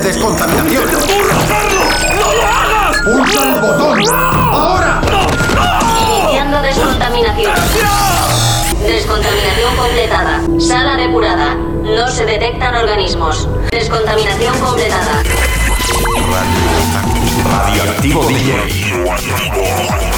de descontaminación. ¡No lo hagas! ¡Pulsa el botón! ¡Ahora! Iniciando descontaminación. Descontaminación completada. Sala depurada. No se detectan organismos. Descontaminación completada. Radioactivo DJ.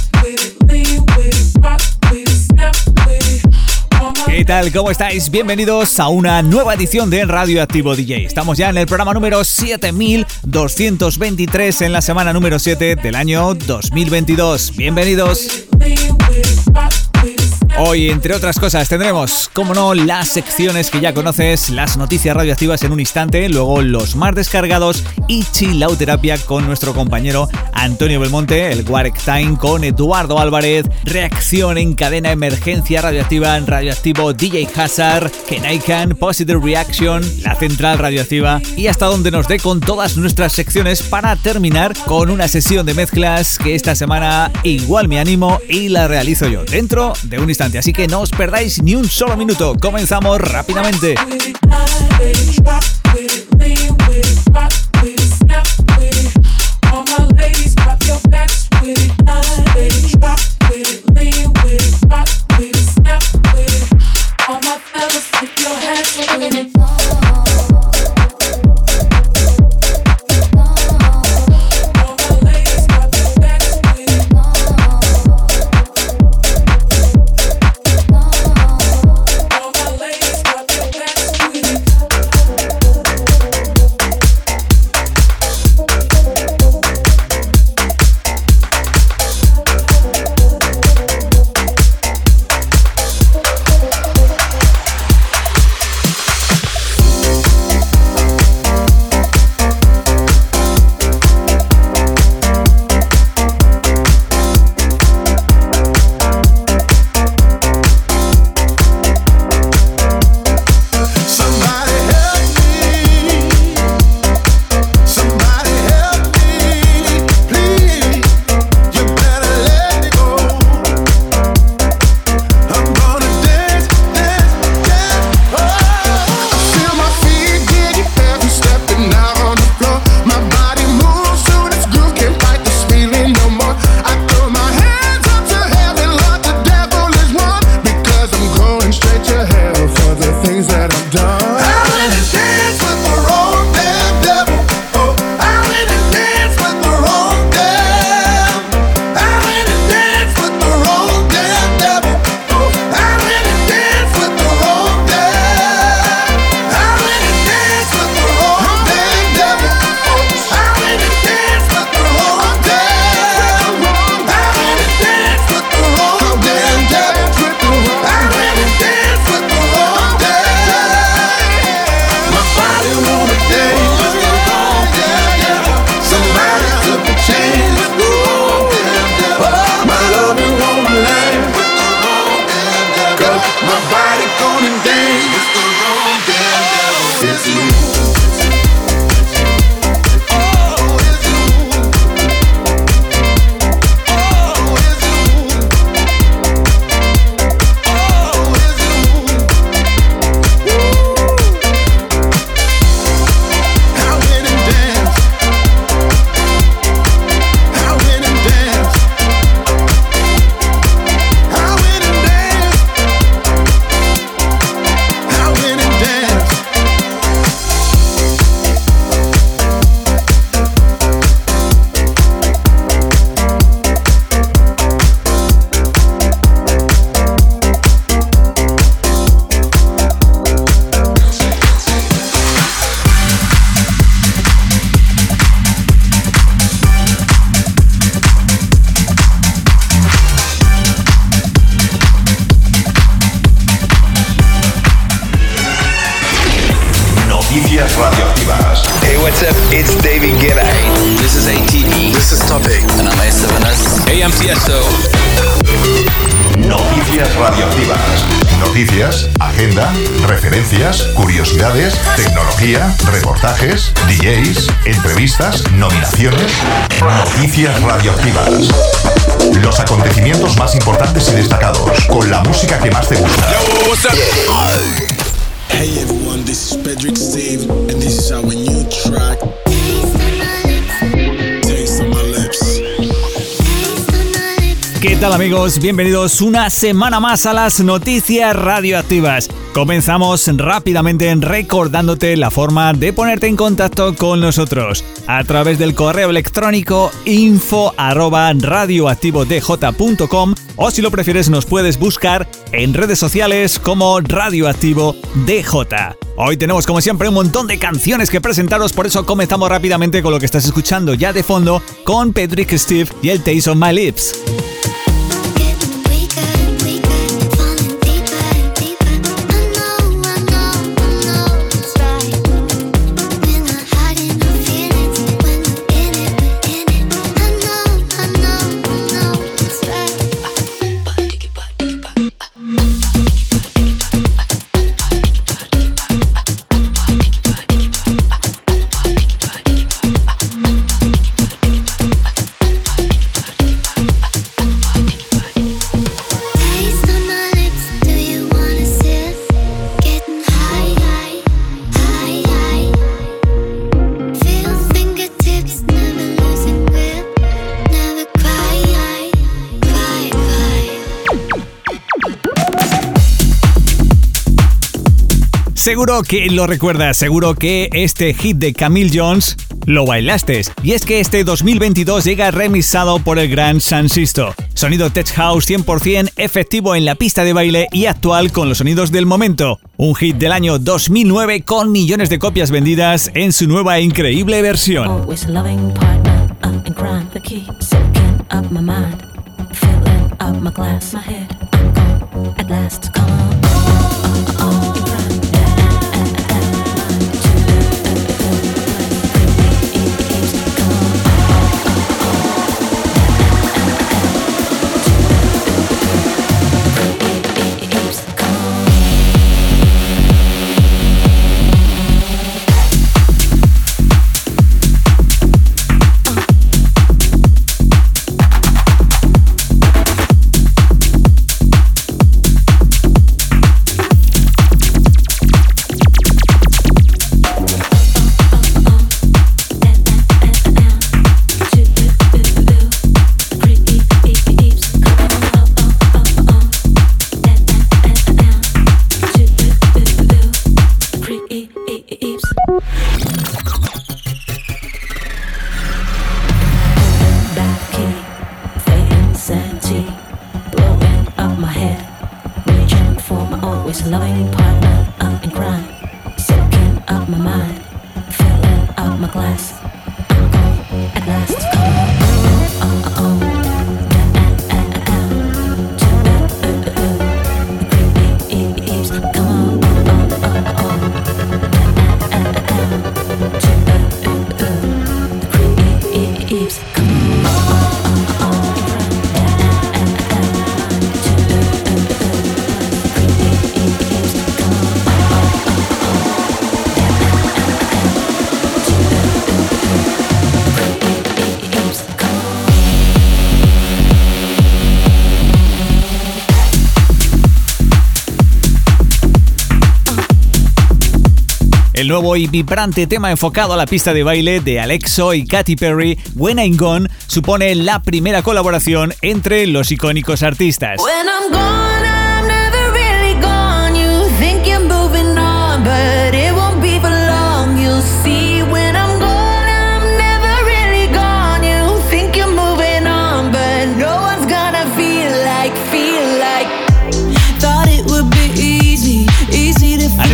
tal? ¿Cómo estáis? Bienvenidos a una nueva edición de Radioactivo DJ. Estamos ya en el programa número 7223 en la semana número 7 del año 2022. Bienvenidos. Hoy, entre otras cosas, tendremos, como no, las secciones que ya conoces, las noticias radioactivas en un instante, luego los más descargados y chilauterapia con nuestro compañero Antonio Belmonte, el Warek Time con Eduardo Álvarez, reacción en cadena emergencia radioactiva en radioactivo DJ Hazard, Kenaikan, Positive Reaction, la central radioactiva y hasta donde nos dé con todas nuestras secciones para terminar con una sesión de mezclas que esta semana igual me animo y la realizo yo dentro de un instante. Así que no os perdáis ni un solo minuto. Comenzamos rápidamente. Noticias radioactivas. Los acontecimientos más importantes y destacados, con la música que más te gusta. Hey everyone, this is Pedrick Steve, and this is our new track. Taste on my lips. ¿Qué tal amigos? Bienvenidos una semana más a las noticias radioactivas. Comenzamos rápidamente recordándote la forma de ponerte en contacto con nosotros a través del correo electrónico info radioactivodj.com o si lo prefieres nos puedes buscar en redes sociales como Radioactivo DJ. Hoy tenemos como siempre un montón de canciones que presentaros, por eso comenzamos rápidamente con lo que estás escuchando ya de fondo con Pedrick Steve y el Taste on My Lips. Seguro que lo recuerdas, seguro que este hit de Camille Jones lo bailaste. Y es que este 2022 llega remixado por el gran San Sisto. Sonido Tech House 100% efectivo en la pista de baile y actual con los sonidos del momento. Un hit del año 2009 con millones de copias vendidas en su nueva increíble versión. Nuevo y vibrante tema enfocado a la pista de baile de Alexo y Katy Perry, When I'm Gone, supone la primera colaboración entre los icónicos artistas.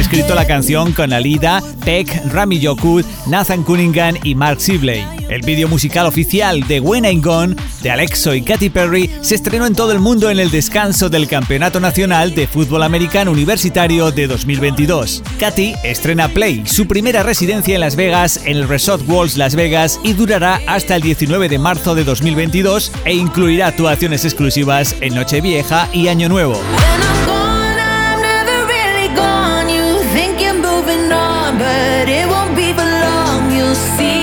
Escrito la canción con Alida, Peck, Rami Yokud, Nathan Cunningham y Mark Sibley. El vídeo musical oficial de When I'm Gone de Alexo y Katy Perry se estrenó en todo el mundo en el descanso del Campeonato Nacional de Fútbol Americano Universitario de 2022. Katy estrena Play, su primera residencia en Las Vegas en el Resort Walls Las Vegas y durará hasta el 19 de marzo de 2022 e incluirá actuaciones exclusivas en Nochevieja y Año Nuevo. see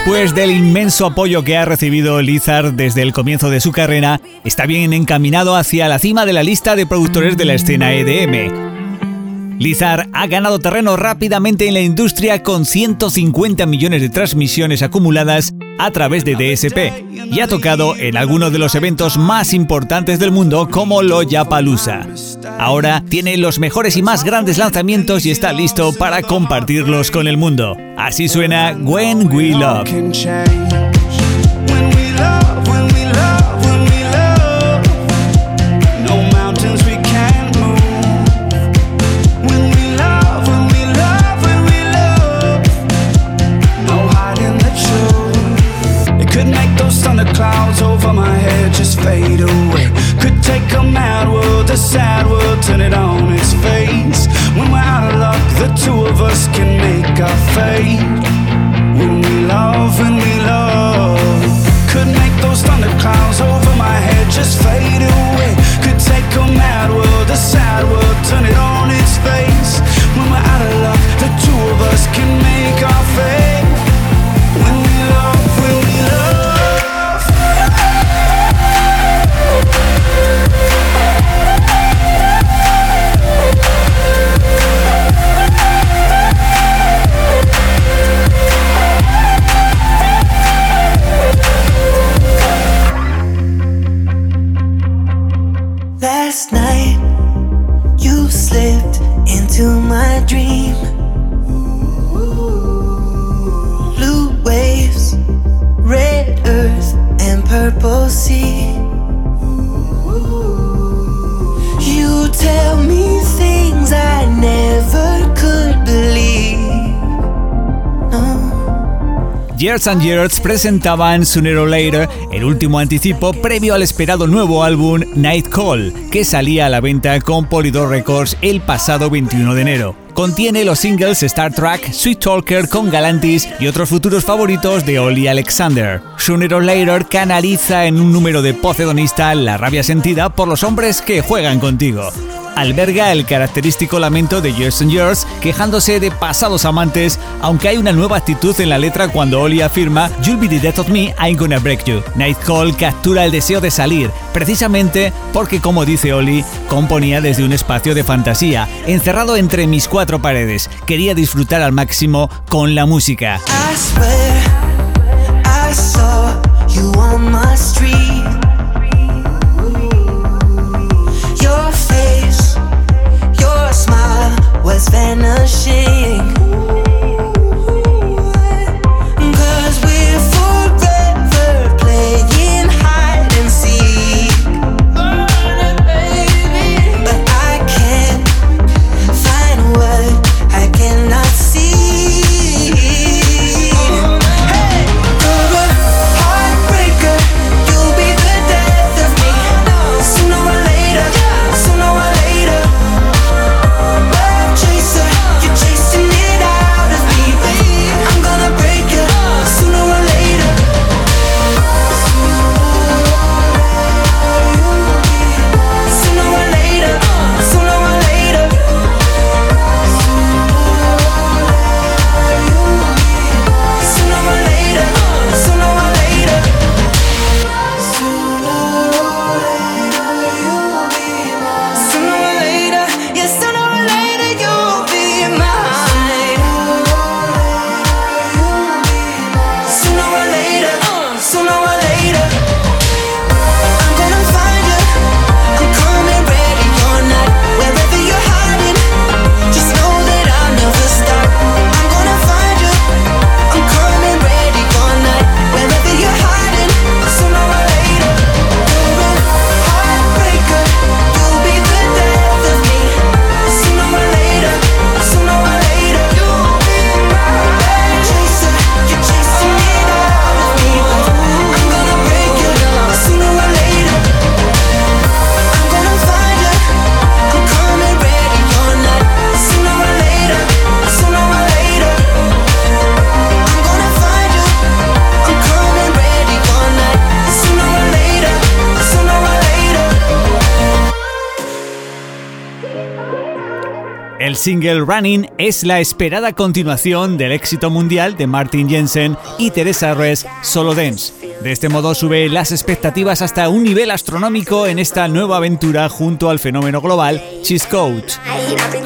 Después del inmenso apoyo que ha recibido Lizard desde el comienzo de su carrera, está bien encaminado hacia la cima de la lista de productores de la escena EDM. Lizard ha ganado terreno rápidamente en la industria con 150 millones de transmisiones acumuladas a través de DSP y ha tocado en algunos de los eventos más importantes del mundo como Lollapalooza. Ahora tiene los mejores y más grandes lanzamientos y está listo para compartirlos con el mundo. Así suena When We Love. Us can make our fate. Years and Years presentaban Sooner or Later, el último anticipo previo al esperado nuevo álbum Night Call, que salía a la venta con Polydor Records el pasado 21 de enero. Contiene los singles Star Trek, Sweet Talker con Galantis y otros futuros favoritos de Ollie Alexander. Sooner or Later canaliza en un número de hedonista la rabia sentida por los hombres que juegan contigo alberga el característico lamento de Years and Years, quejándose de pasados amantes, aunque hay una nueva actitud en la letra cuando Oli afirma You'll be the death of me, I'm gonna break you. Nightcall captura el deseo de salir, precisamente porque, como dice Oli, componía desde un espacio de fantasía, encerrado entre mis cuatro paredes. Quería disfrutar al máximo con la música. Was vanishing. Single Running es la esperada continuación del éxito mundial de Martin Jensen y Teresa Res Solo Dance. De este modo sube las expectativas hasta un nivel astronómico en esta nueva aventura junto al fenómeno global Cheese Coach.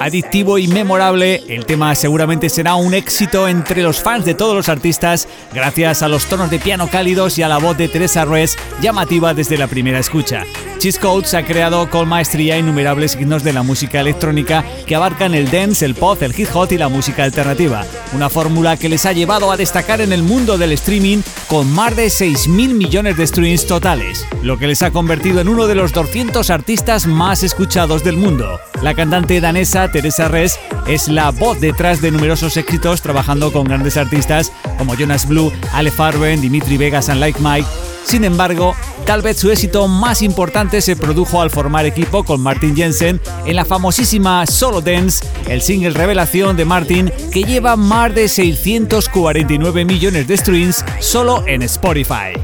Adictivo y memorable, el tema seguramente será un éxito entre los fans de todos los artistas gracias a los tonos de piano cálidos y a la voz de Teresa Res llamativa desde la primera escucha. Cheese ha creado con maestría innumerables signos de la música electrónica que abarcan el dance, el pop, el hip hop y la música alternativa. Una fórmula que les ha llevado a destacar en el mundo del streaming con más de 6.000 millones de streams totales, lo que les ha convertido en uno de los 200 artistas más escuchados del mundo. La cantante danesa Teresa Res es la voz detrás de numerosos éxitos trabajando con grandes artistas como Jonas Blue, Ale Farben, Dimitri Vegas and Like Mike. Sin embargo, tal vez su éxito más importante se produjo al formar equipo con Martin Jensen en la famosísima Solo Dance, el single revelación de Martin que lleva más de 649 millones de streams solo en Spotify.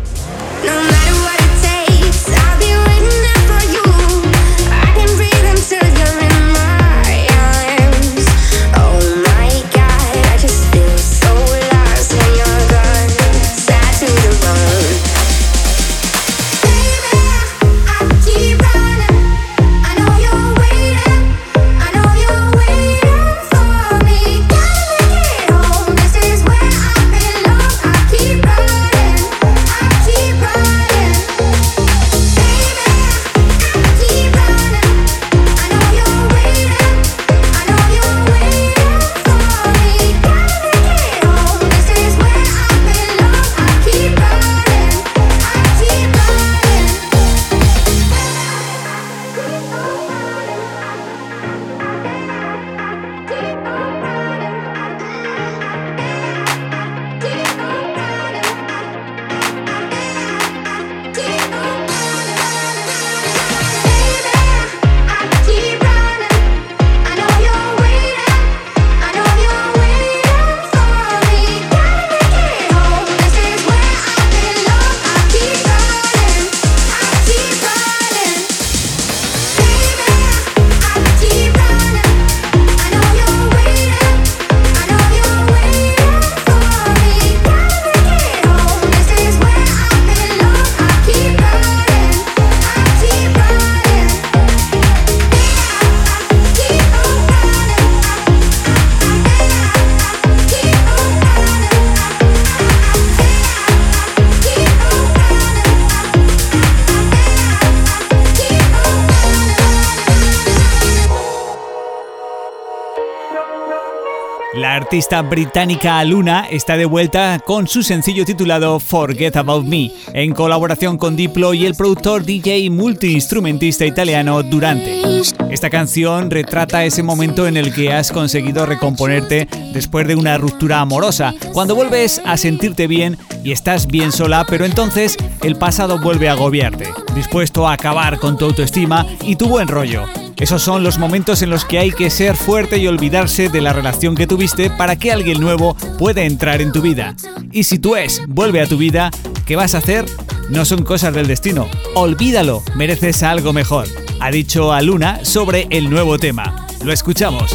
Artista británica Luna está de vuelta con su sencillo titulado Forget About Me, en colaboración con Diplo y el productor DJ multiinstrumentista italiano Durante. Esta canción retrata ese momento en el que has conseguido recomponerte después de una ruptura amorosa, cuando vuelves a sentirte bien y estás bien sola, pero entonces el pasado vuelve a agobiarte, dispuesto a acabar con tu autoestima y tu buen rollo. Esos son los momentos en los que hay que ser fuerte y olvidarse de la relación que tuviste para que alguien nuevo pueda entrar en tu vida. Y si tú es, vuelve a tu vida, ¿qué vas a hacer? No son cosas del destino. Olvídalo, mereces algo mejor. Ha dicho a Luna sobre el nuevo tema. Lo escuchamos.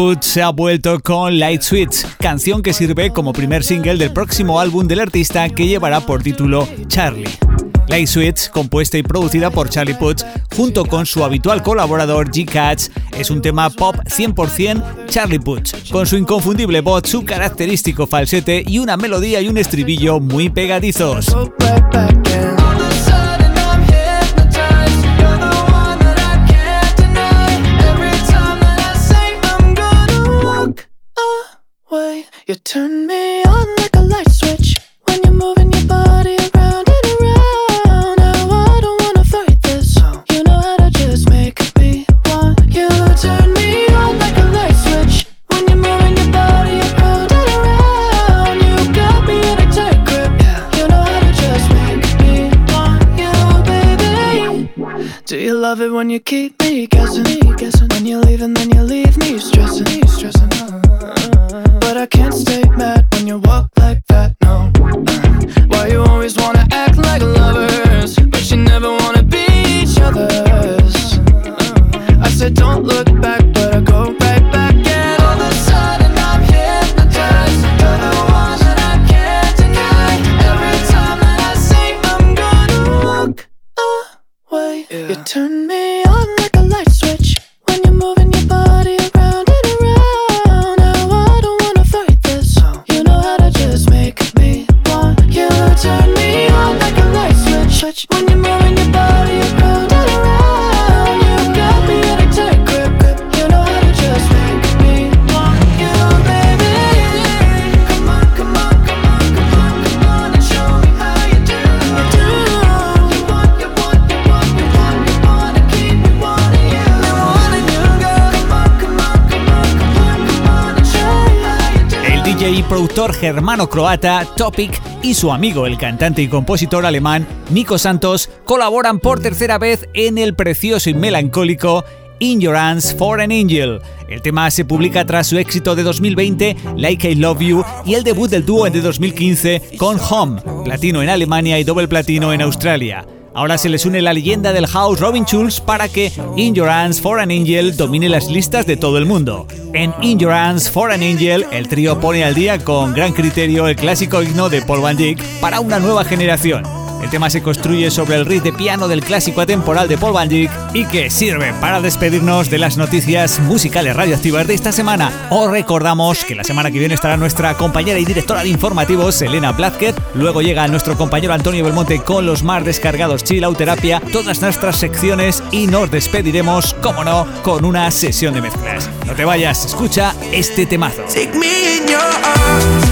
Puth se ha vuelto con Light Switch, canción que sirve como primer single del próximo álbum del artista que llevará por título Charlie. Light Switch, compuesta y producida por Charlie Puth, junto con su habitual colaborador G-Cats, es un tema pop 100% Charlie Puth, con su inconfundible voz, su característico falsete y una melodía y un estribillo muy pegadizos. Turn me on like a light switch when you're moving your body around and around. Now I don't wanna fight this. You know how to just make me want you. Turn me on like a light switch when you're moving your body around and around. You got me in a tight grip. You know how to just make me want you, baby. Do you love it when you keep me guessing? guessing? When you leave and then you leave me stressing, stressing. But I can't stay mad when you walk like that, no. Why you always wanna act like lovers But you never wanna be each other's? I said don't look back, Productor germano-croata Topic y su amigo, el cantante y compositor alemán Nico Santos, colaboran por tercera vez en el precioso y melancólico In Your for an Angel. El tema se publica tras su éxito de 2020, Like I Love You, y el debut del dúo de 2015 con Home, platino en Alemania y doble platino en Australia. Ahora se les une la leyenda del house Robin Schulz para que In Your for an Angel domine las listas de todo el mundo. En In Your for an Angel, el trío pone al día con gran criterio el clásico himno de Paul Van Dyk para una nueva generación. El tema se construye sobre el riff de piano del clásico atemporal de Paul Van Dyk y que sirve para despedirnos de las noticias musicales radioactivas de esta semana. Os recordamos que la semana que viene estará nuestra compañera y directora de informativos, Elena Blázquez. Luego llega nuestro compañero Antonio Belmonte con los más descargados Chill Out Terapia, todas nuestras secciones y nos despediremos, como no, con una sesión de mezclas. No te vayas, escucha este temazo. Take.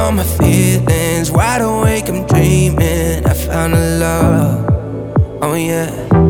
All my feelings. Wide awake, I'm dreaming. I found a love. Oh yeah.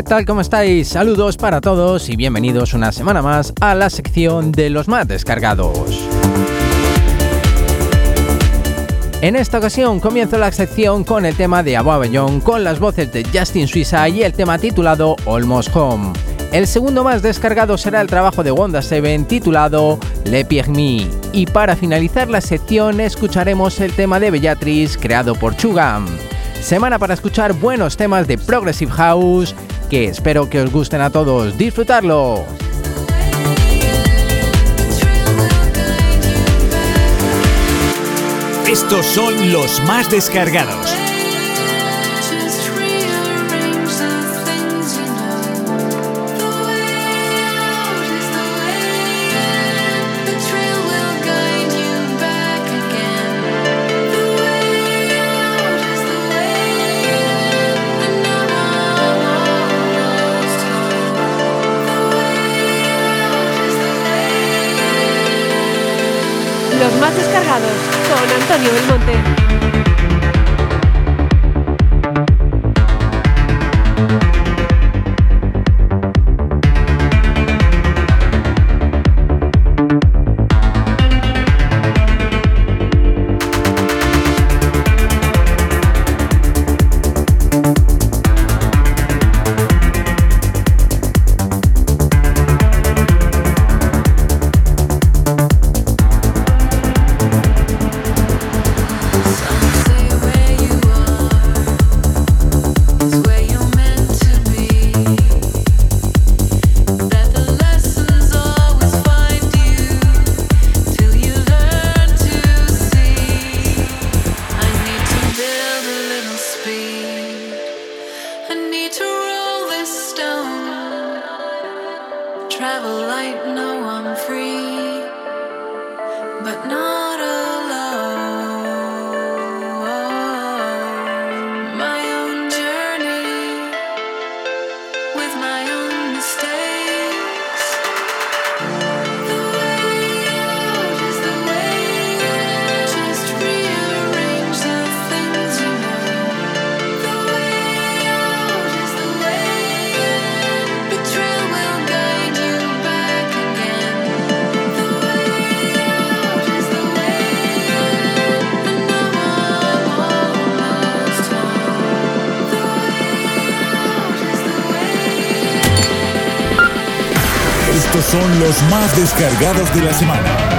¿Qué tal? ¿Cómo estáis? Saludos para todos y bienvenidos una semana más a la sección de los más descargados. En esta ocasión comienzo la sección con el tema de Above con las voces de Justin Suiza y el tema titulado Almost Home. El segundo más descargado será el trabajo de Wanda Seven titulado Le Pierre Y para finalizar la sección escucharemos el tema de Bellatrix creado por Chugam. Semana para escuchar buenos temas de Progressive House espero que os gusten a todos. ¡Disfrutarlo! Estos son los más descargados. Descargados con Antonio Belmonte. Los más descargados de la semana.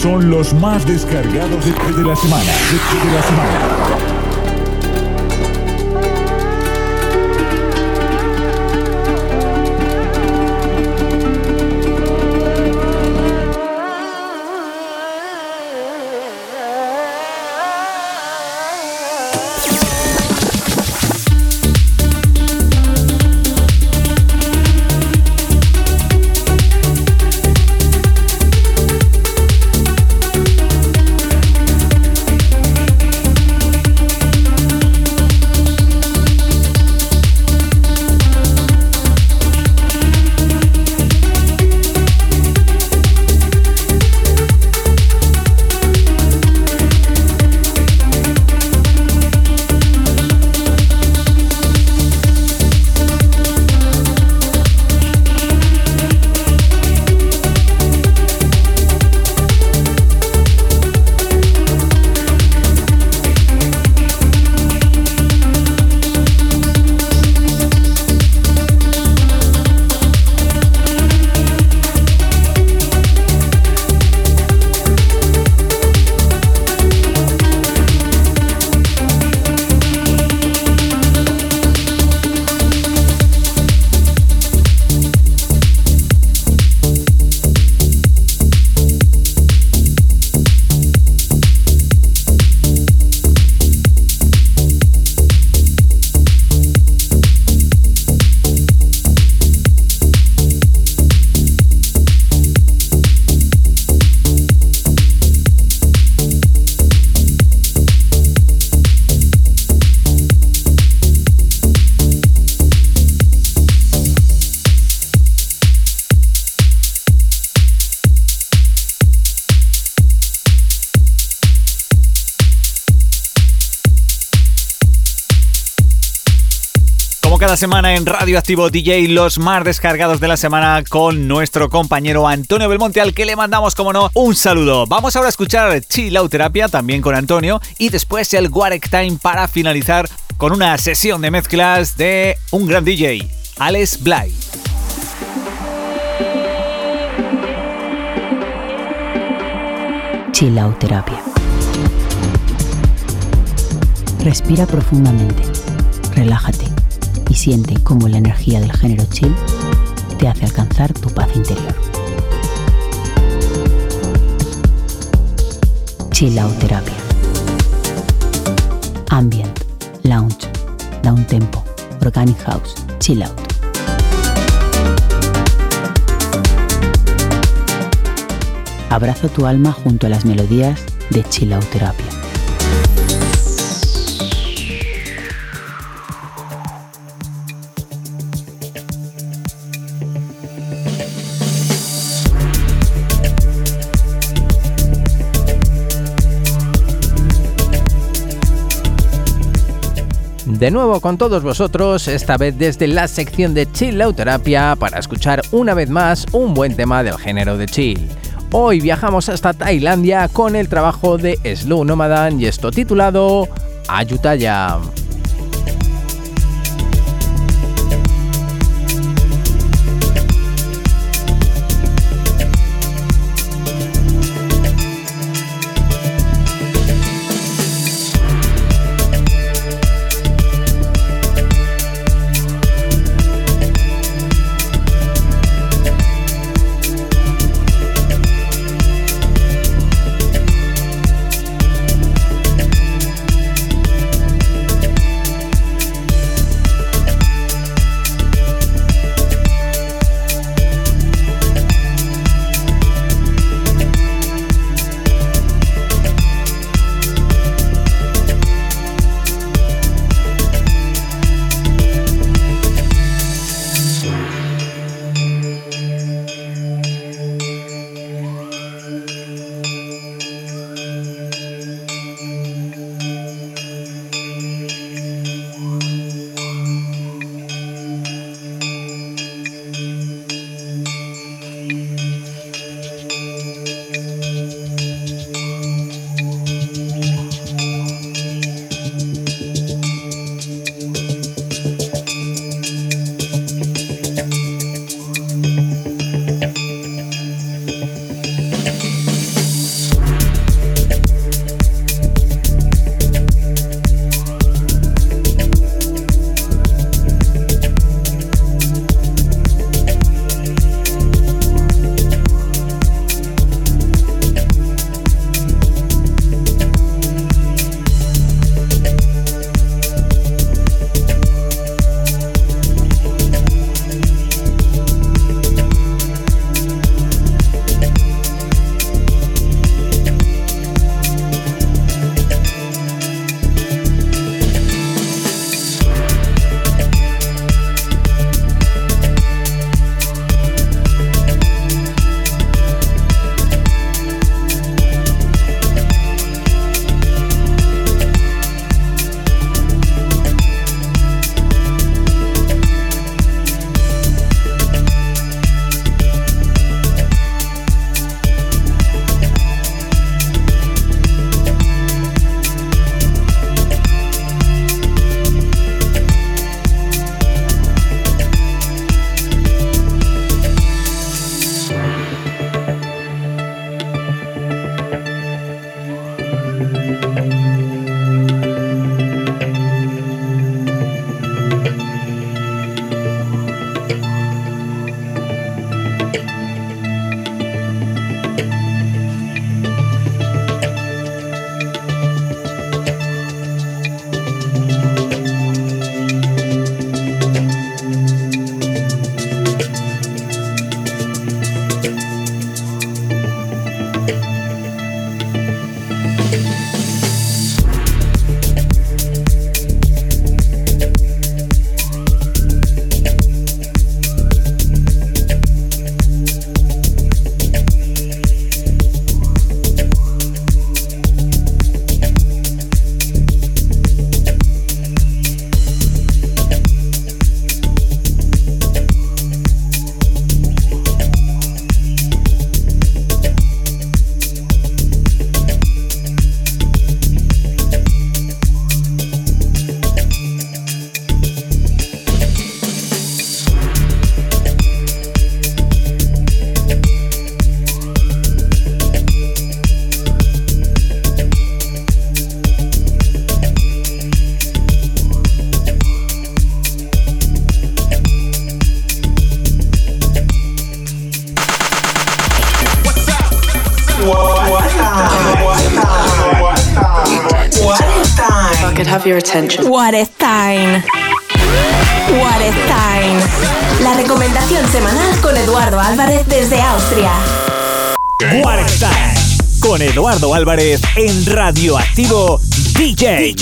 Son los más descargados de, la semana. De la semana. Semana en Radio Activo DJ los más descargados de la semana con nuestro compañero Antonio Belmonte al que le mandamos como no un saludo. Vamos ahora a escuchar Chill Terapia también con Antonio y después el Warek Time para finalizar con una sesión de mezclas de un gran DJ, Alex Bly. Chill. Respira profundamente. Relájate siente cómo la energía del género chill te hace alcanzar tu paz interior. Chill Out Terapia. Ambient, Lounge, Down Tempo, Organic House, Chill Out. Abraza tu alma junto a las melodías de Chill Out Terapia. De nuevo con todos vosotros, esta vez desde la sección de Chill Out Terapia para escuchar una vez más un buen tema del género de chill. Hoy viajamos hasta Tailandia con el trabajo de Slow Nomadan y esto titulado Ayutthaya. Álvarez en Radioactivo DJ.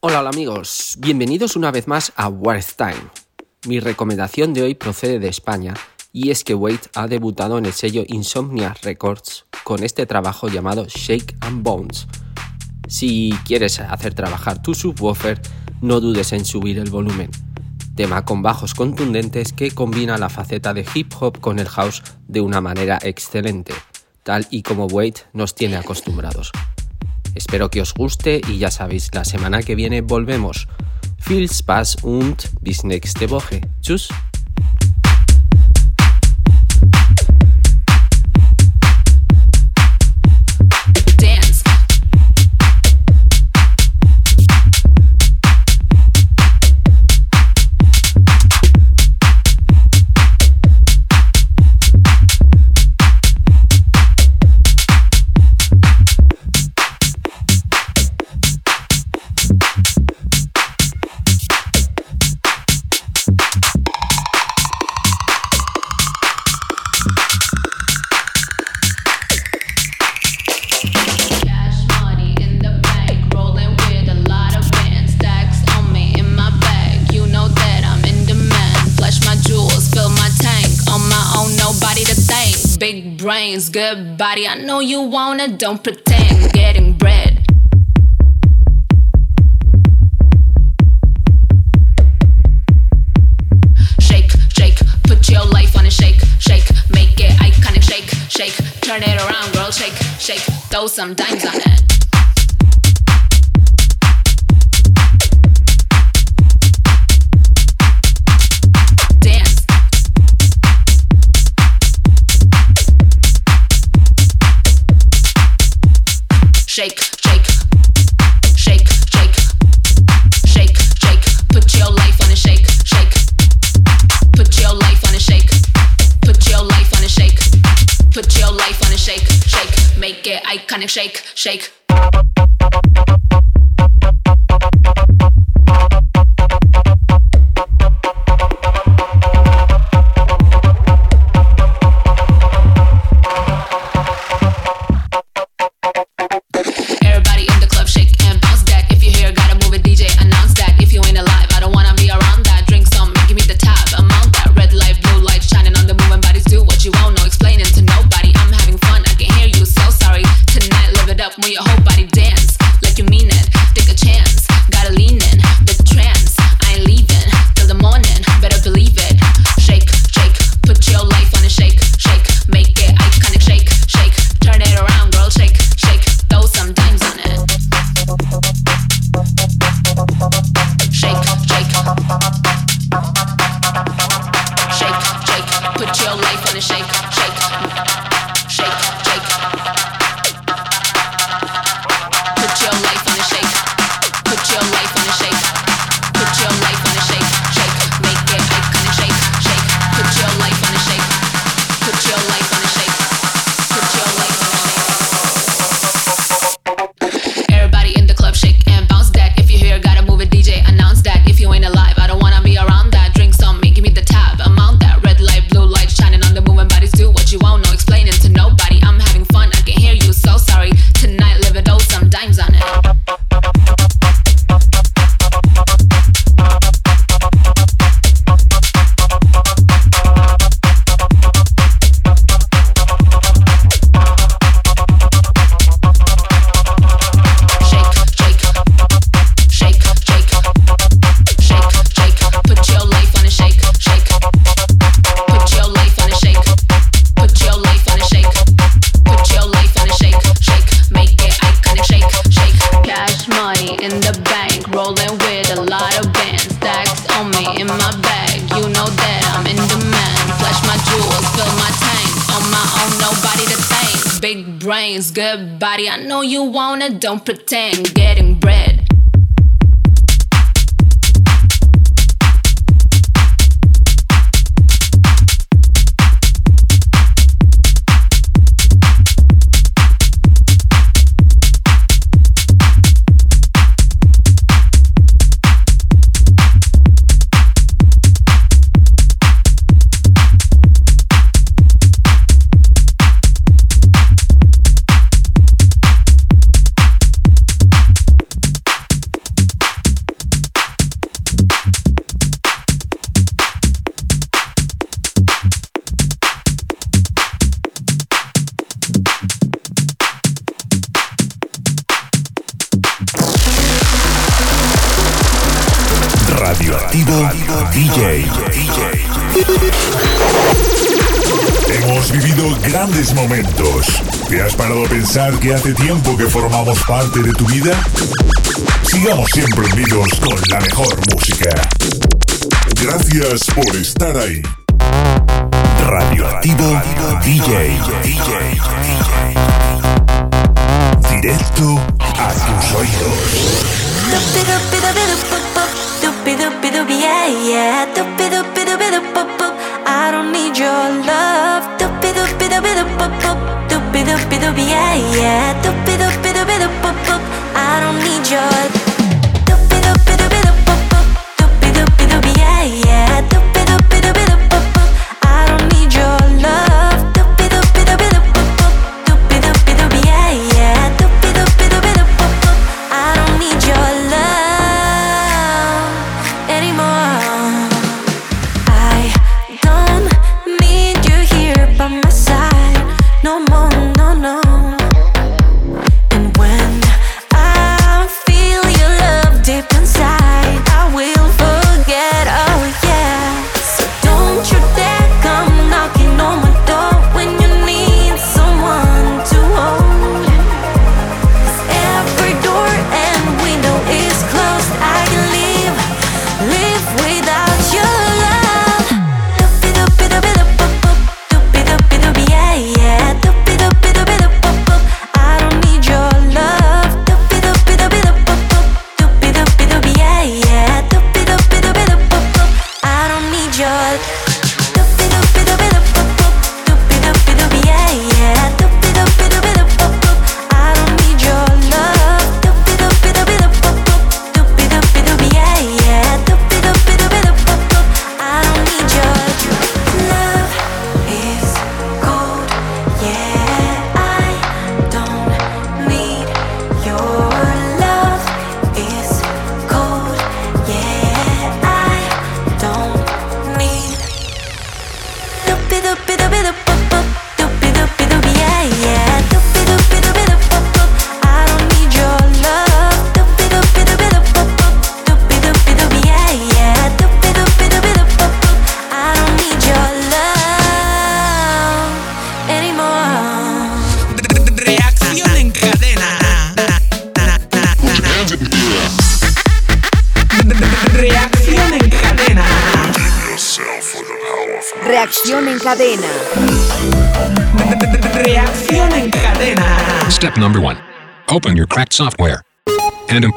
Hola, hola amigos, bienvenidos una vez más a Worth Time. Mi recomendación de hoy procede de España y es que Wade ha debutado en el sello Insomnia Records con este trabajo llamado Shake and Bones. Si quieres hacer trabajar tu subwoofer, no dudes en subir el volumen tema con bajos contundentes que combina la faceta de hip hop con el house de una manera excelente, tal y como Wade nos tiene acostumbrados. Espero que os guste y ya sabéis, la semana que viene volvemos. Viel Spaß und bis nächste Woche. Tschüss. things. Good body, I know you wanna, don't pretend. Getting bread. Shake, shake, put your life on a shake, shake, make it iconic. Shake, shake, turn it around, girl. Shake, shake, throw some dimes on it. yeah, I shake, shake. parte de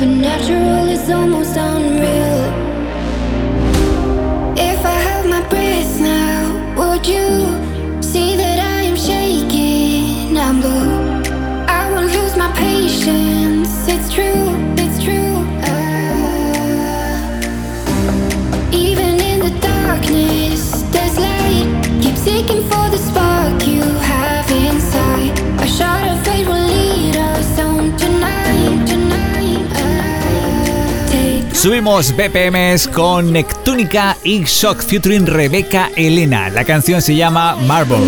supernatural is almost unreal. If I my breath now, would you see that I am shaking? I'm blue. I won't lose my patience. It's true, it's true. Ah. Even in the darkness, there's light. Keep seeking for. Subimos BPMs con Nectúnica y Shock featuring Rebeca Elena. La canción se llama Marble.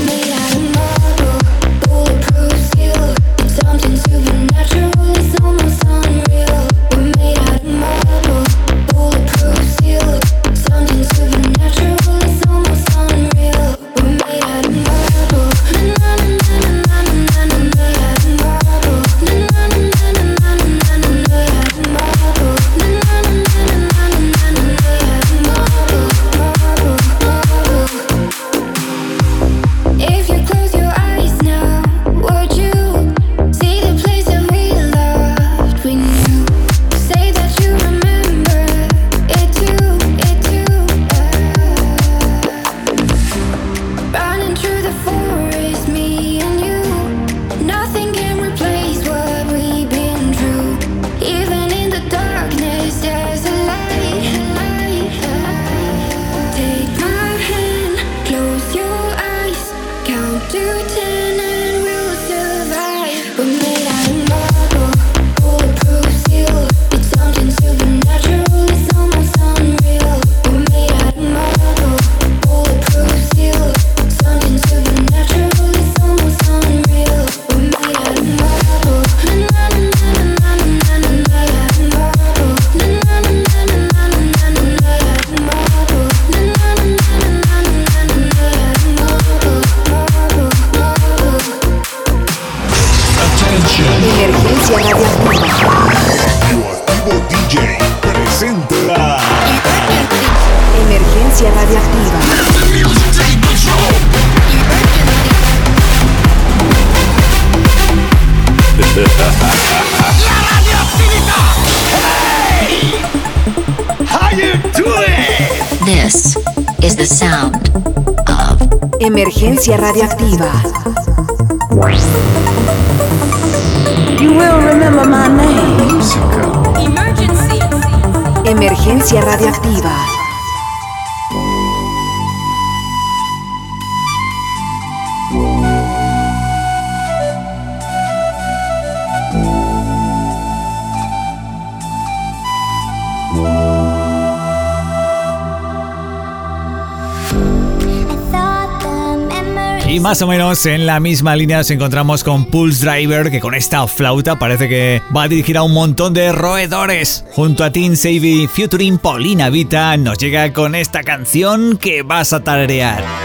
O menos en la misma línea nos encontramos con Pulse Driver, que con esta flauta parece que va a dirigir a un montón de roedores. Junto a Teen Savvy featuring Paulina Vita, nos llega con esta canción que vas a tararear.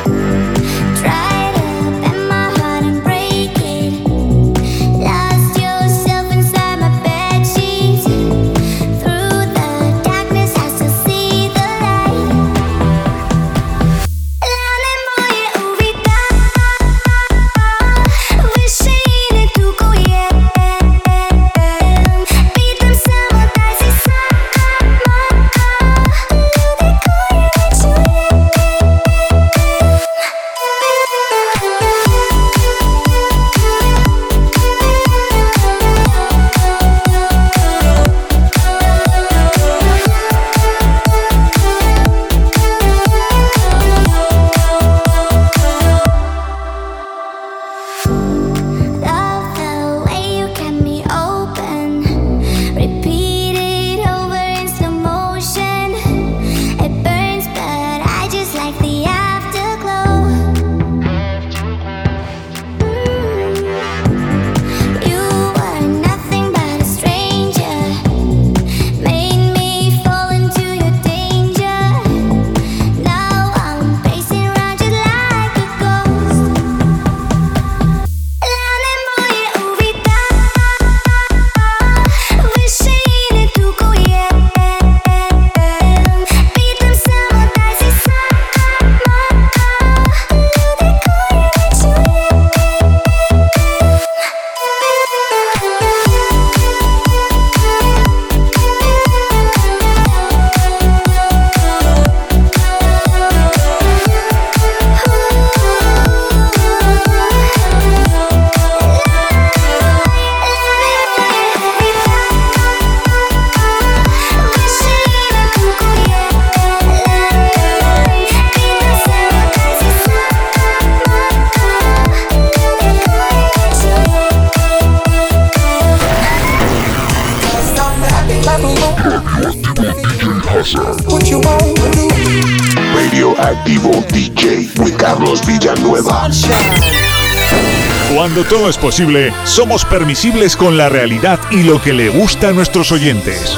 Todo es posible, somos permisibles con la realidad y lo que le gusta a nuestros oyentes.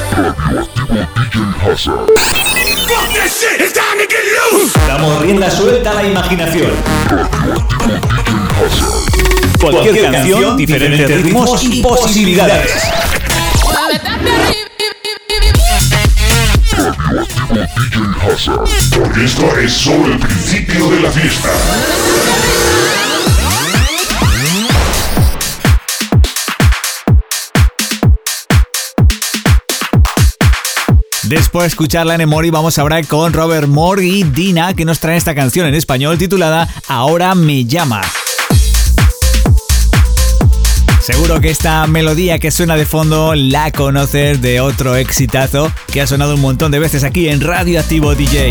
Damos rienda suelta a la imaginación. Cualquier canción, diferentes ritmos y posibilidades. Porque esto es solo el principio de la fiesta. Después de escuchar la Nemori, vamos ahora con Robert Moore y Dina, que nos traen esta canción en español titulada Ahora me llama. Seguro que esta melodía que suena de fondo la conoces de otro exitazo que ha sonado un montón de veces aquí en Radio Activo DJ.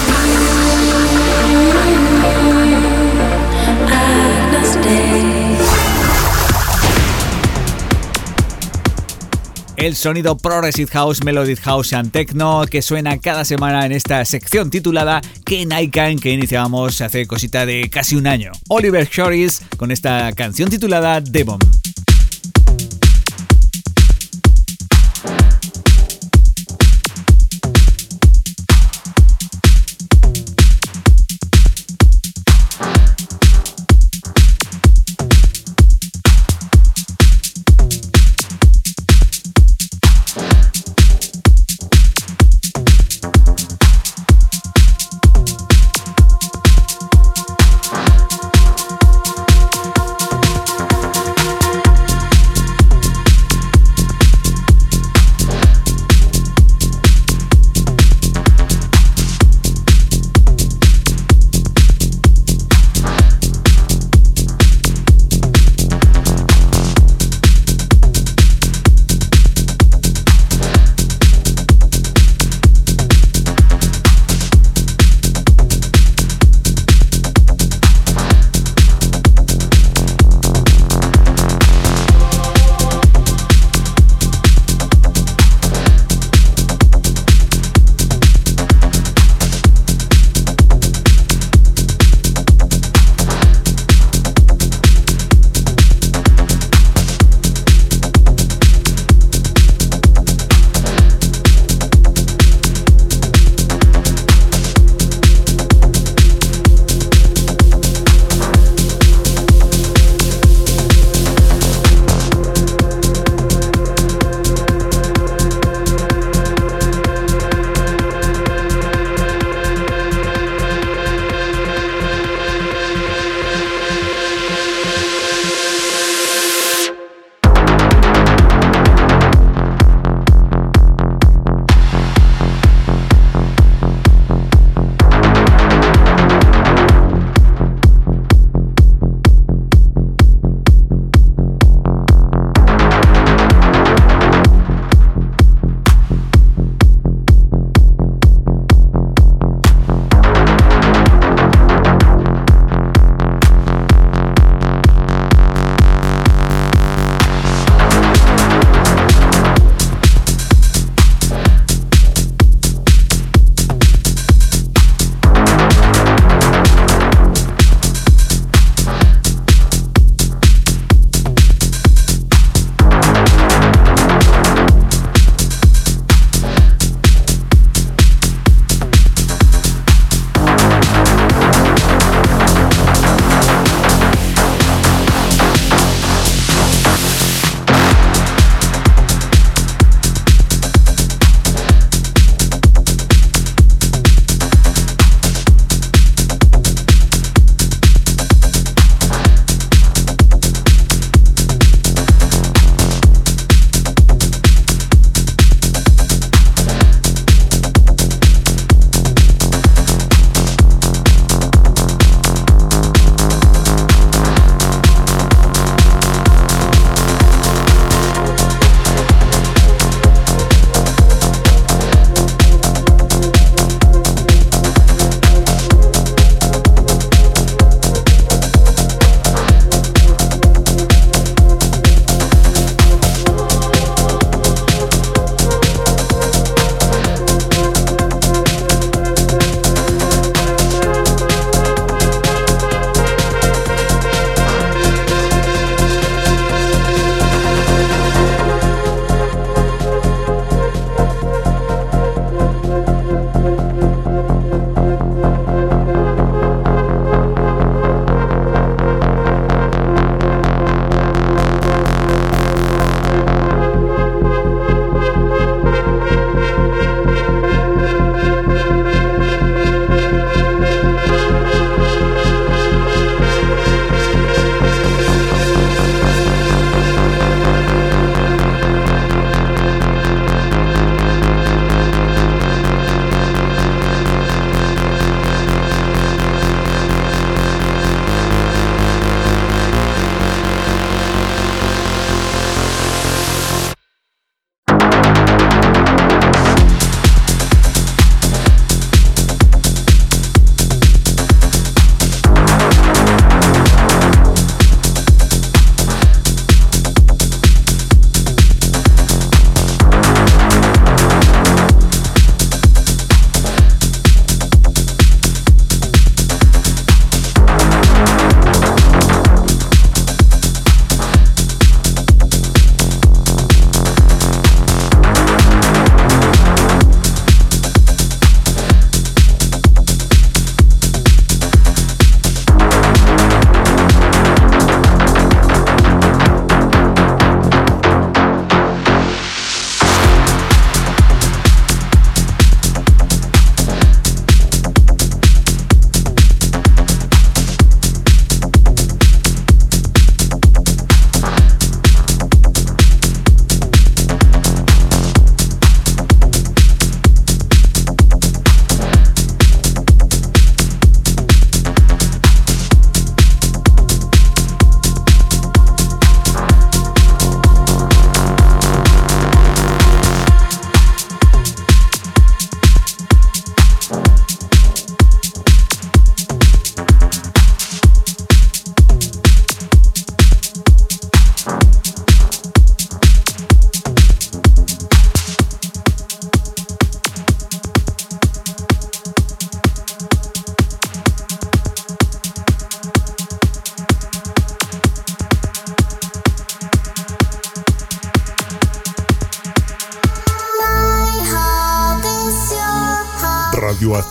El sonido Progressive House, Melodic House and Techno que suena cada semana en esta sección titulada Kenaikan que iniciamos hace cosita de casi un año. Oliver Shoris con esta canción titulada Devon.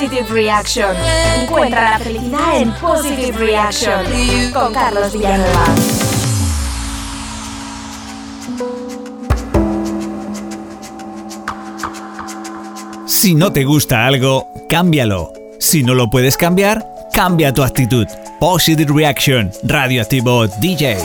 Positive Reaction. Encuentra la felicidad en Positive Reaction con Carlos Villanueva. Si no te gusta algo, cámbialo. Si no lo puedes cambiar, cambia tu actitud. Positive Reaction, Radioactivo DJ.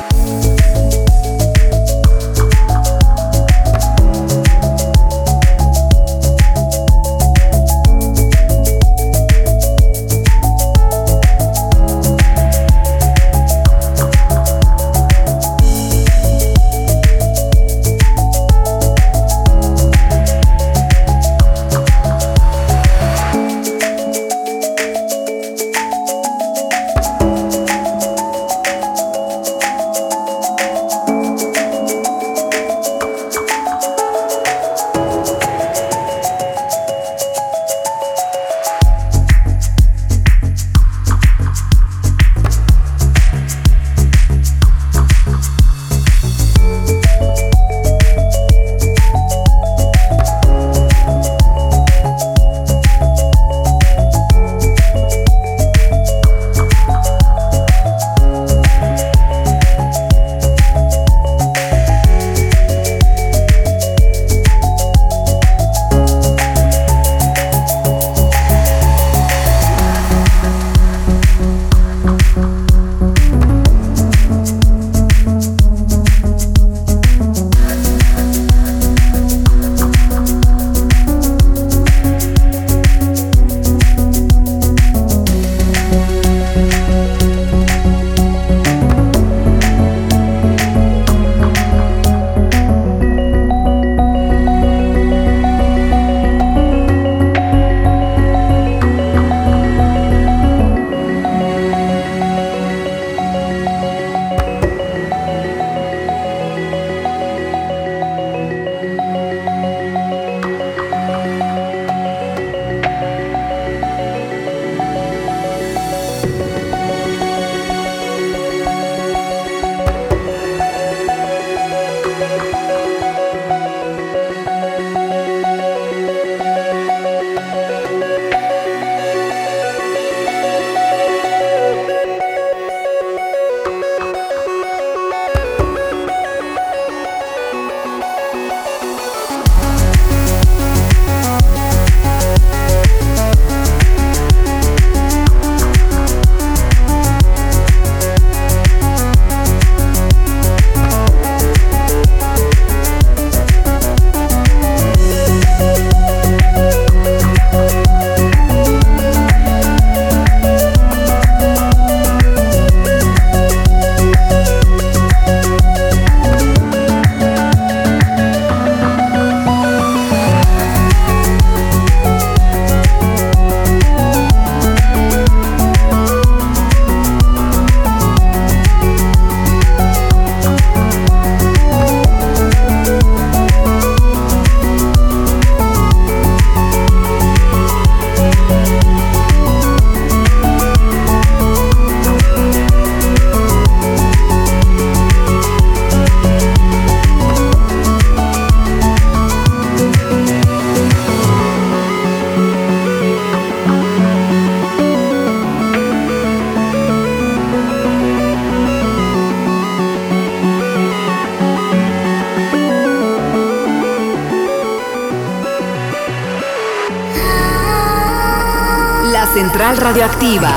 Radioactiva.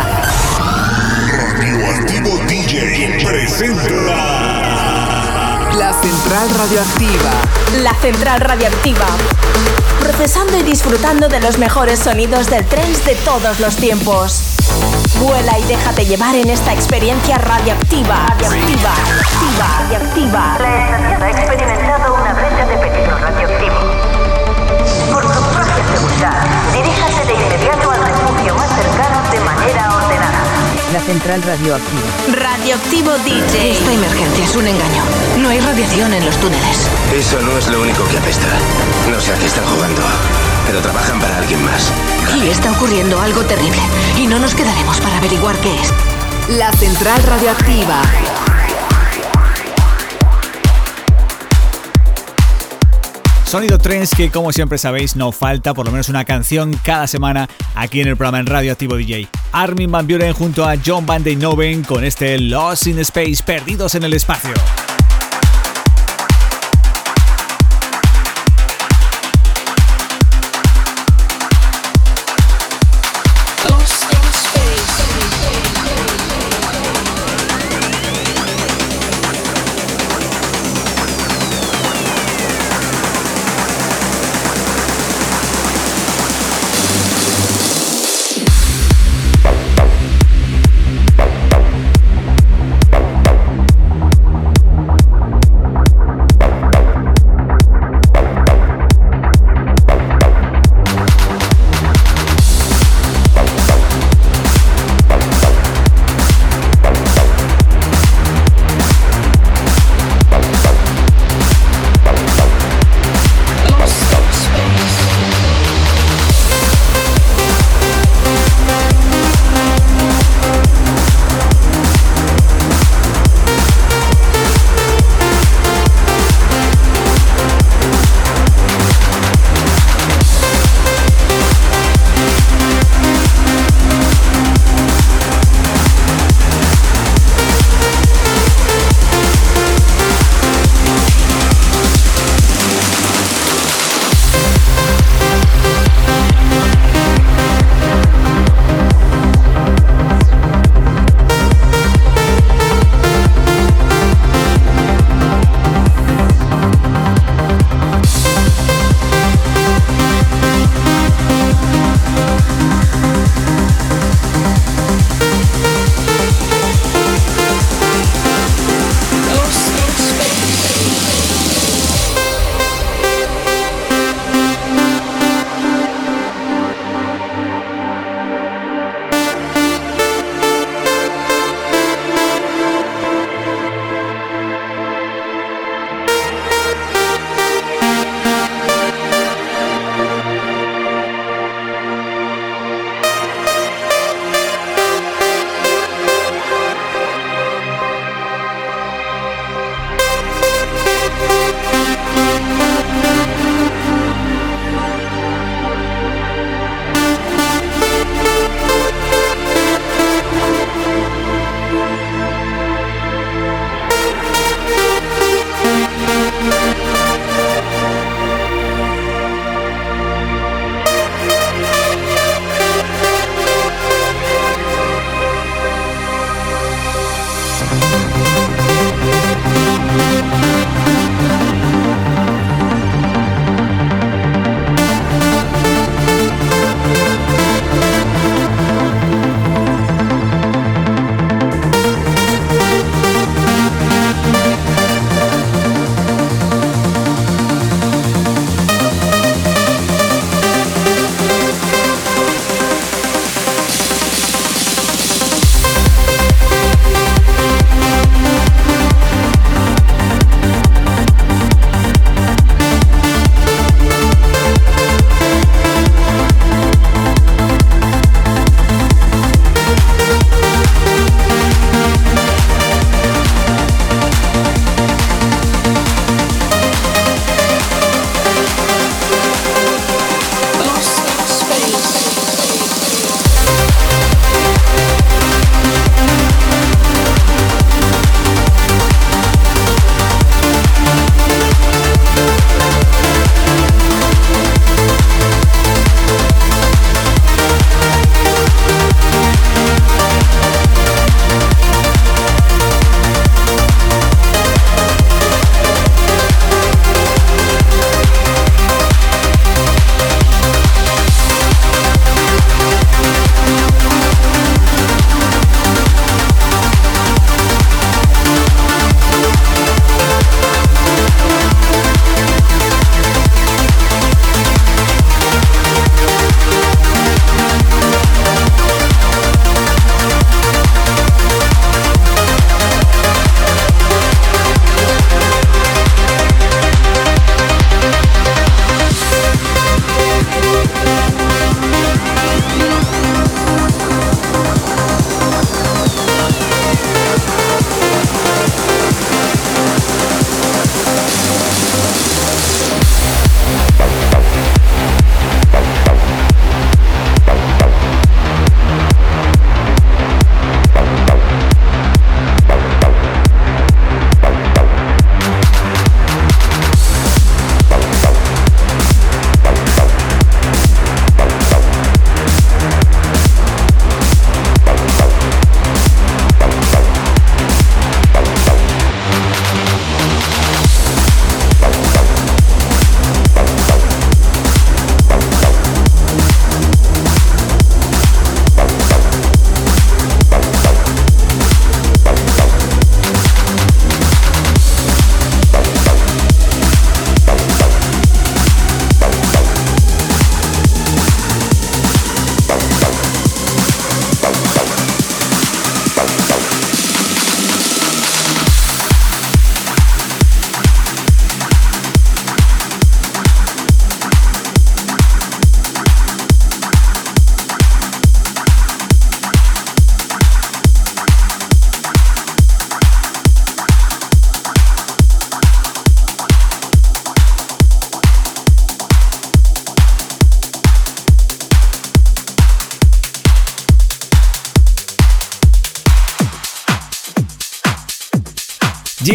Radioactivo DJ presenta La Central Radioactiva. La Central Radioactiva. Procesando y disfrutando de los mejores sonidos del trance de todos los tiempos. Vuela y déjate llevar en esta experiencia radioactiva. Radioactiva. Radioactiva. Radioactiva. La estación ha experimentado Central Radioactiva. Radioactivo DJ. Esta emergencia es un engaño. No hay radiación en los túneles. Eso no es lo único que apesta. No sé a qué están jugando, pero trabajan para alguien más. Y está ocurriendo algo terrible. Y no nos quedaremos para averiguar qué es. La Central Radioactiva. Sonido Trends que como siempre sabéis no falta por lo menos una canción cada semana aquí en el programa en Radio Activo DJ. Armin Van Buren junto a John Van Noven con este Lost in Space, Perdidos en el Espacio.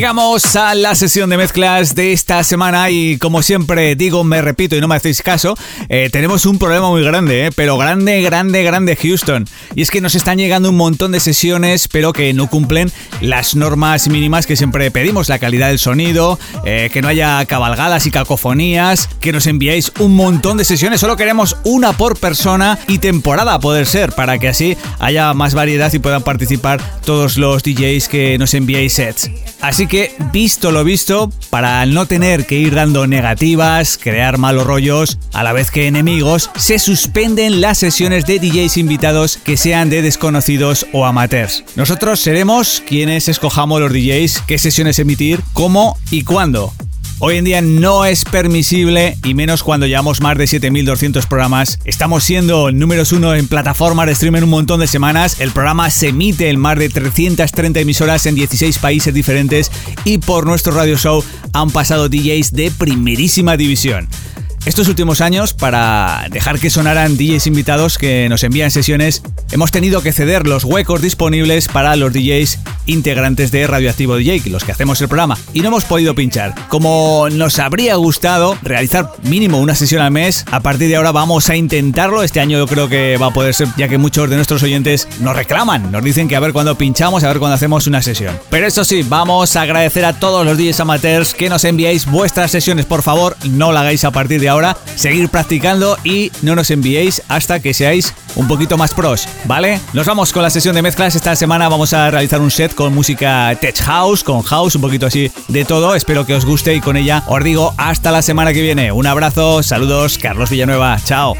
Llegamos a la sesión de mezclas de esta semana y como siempre digo, me repito y no me hacéis caso, eh, tenemos un problema muy grande, eh, pero grande, grande, grande Houston. Y es que nos están llegando un montón de sesiones, pero que no cumplen las normas mínimas que siempre pedimos, la calidad del sonido, eh, que no haya cabalgadas y cacofonías, que nos enviéis un montón de sesiones, solo queremos una por persona y temporada a poder ser, para que así haya más variedad y puedan participar todos los DJs que nos enviéis sets. Así que, visto lo visto, para no tener que ir dando negativas, crear malos rollos, a la vez que enemigos, se suspenden las sesiones de DJs invitados que sean de desconocidos o amateurs. Nosotros seremos quienes escojamos los DJs qué sesiones emitir, cómo y cuándo. Hoy en día no es permisible y menos cuando llevamos más de 7200 programas. Estamos siendo números uno en plataformas de streaming un montón de semanas. El programa se emite en más de 330 emisoras en 16 países diferentes y por nuestro radio show han pasado DJs de primerísima división. Estos últimos años, para dejar que sonaran DJs invitados que nos envían sesiones, hemos tenido que ceder los huecos disponibles para los DJs integrantes de Radioactivo DJ, los que hacemos el programa, y no hemos podido pinchar. Como nos habría gustado realizar mínimo una sesión al mes, a partir de ahora vamos a intentarlo. Este año yo creo que va a poder ser, ya que muchos de nuestros oyentes nos reclaman, nos dicen que a ver cuándo pinchamos, a ver cuándo hacemos una sesión. Pero eso sí, vamos a agradecer a todos los DJs amateurs que nos enviáis vuestras sesiones, por favor, no la hagáis a partir de ahora, seguir practicando y no nos enviéis hasta que seáis un poquito más pros, ¿vale? Nos vamos con la sesión de mezclas. Esta semana vamos a realizar un set con música tech house, con house, un poquito así de todo. Espero que os guste y con ella os digo hasta la semana que viene. Un abrazo, saludos, Carlos Villanueva, chao.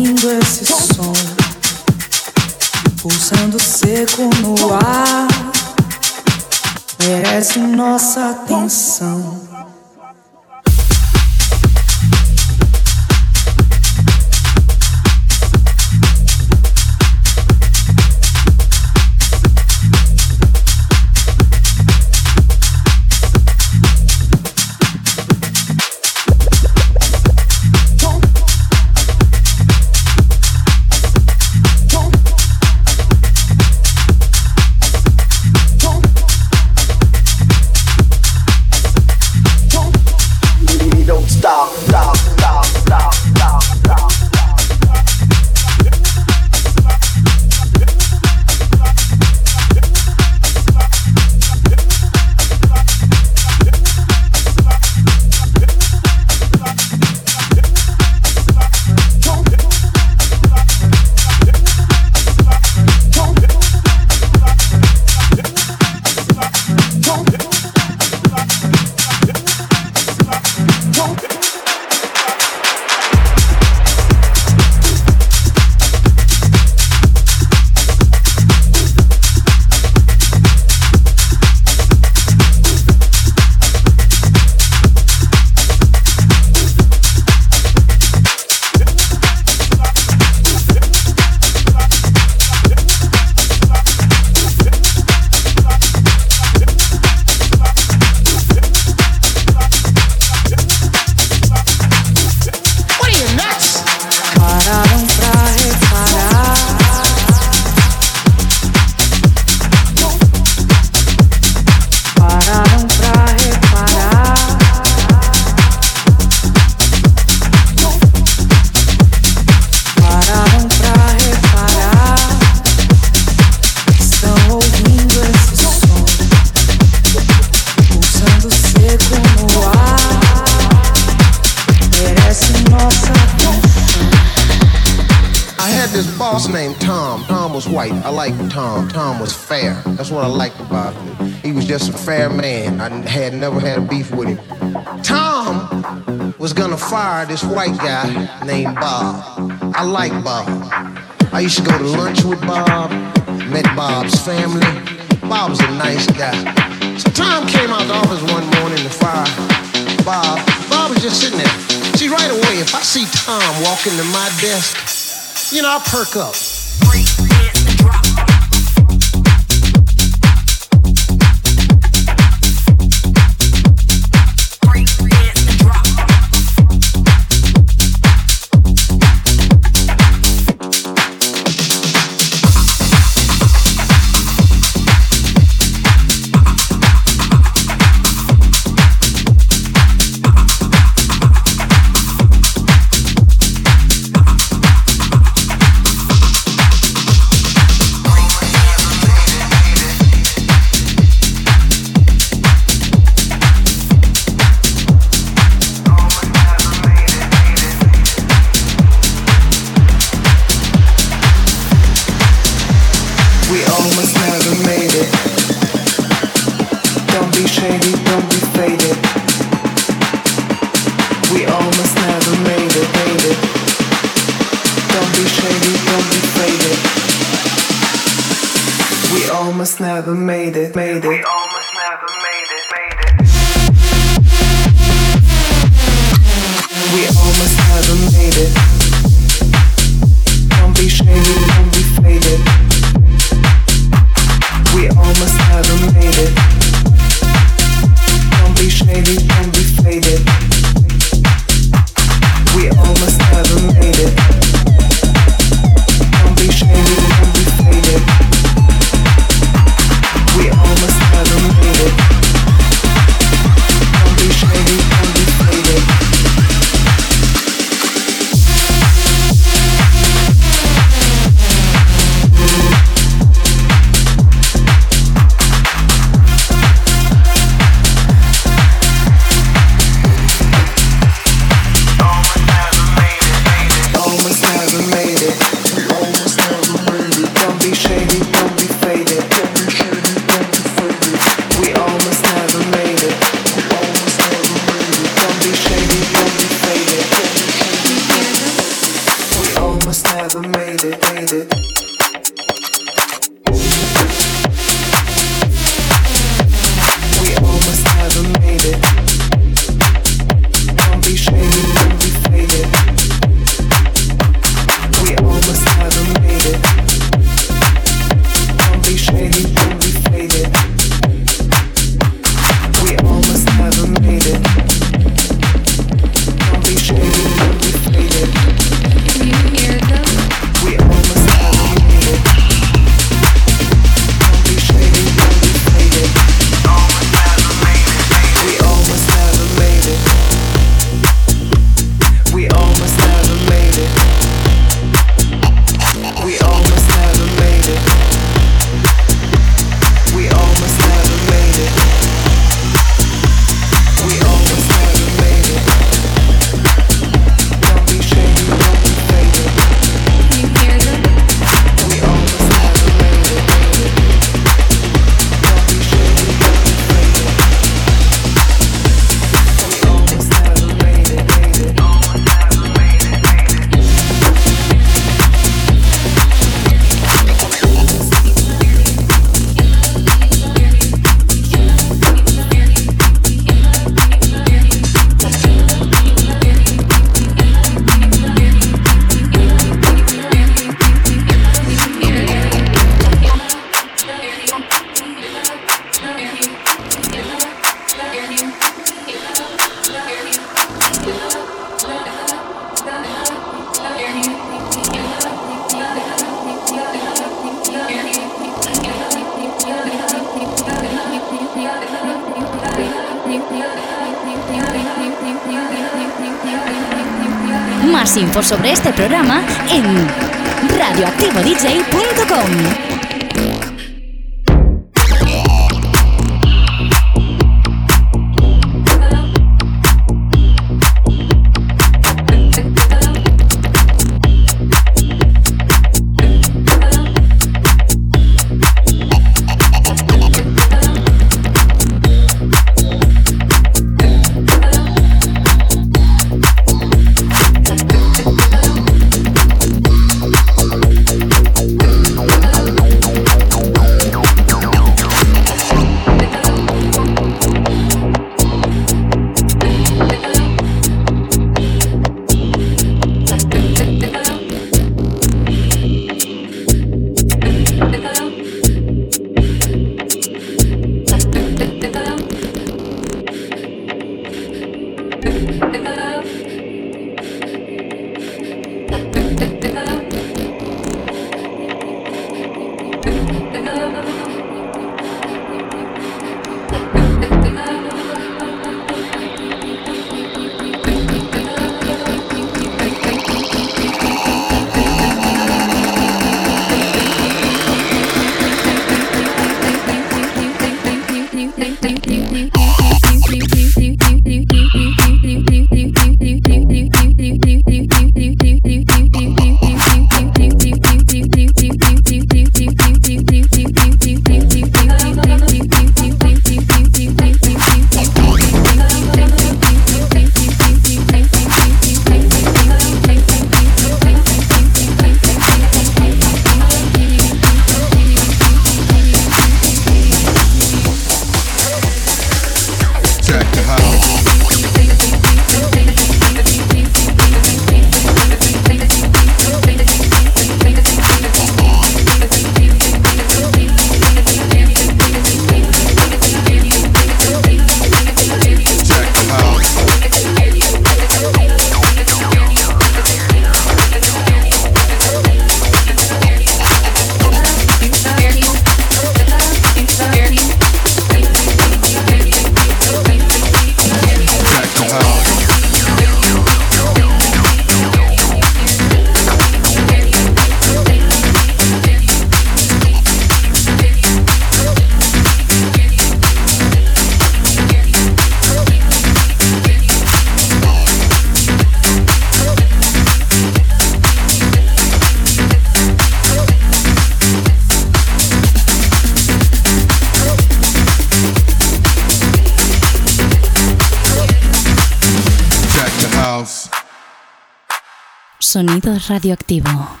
Sonido radioactivo.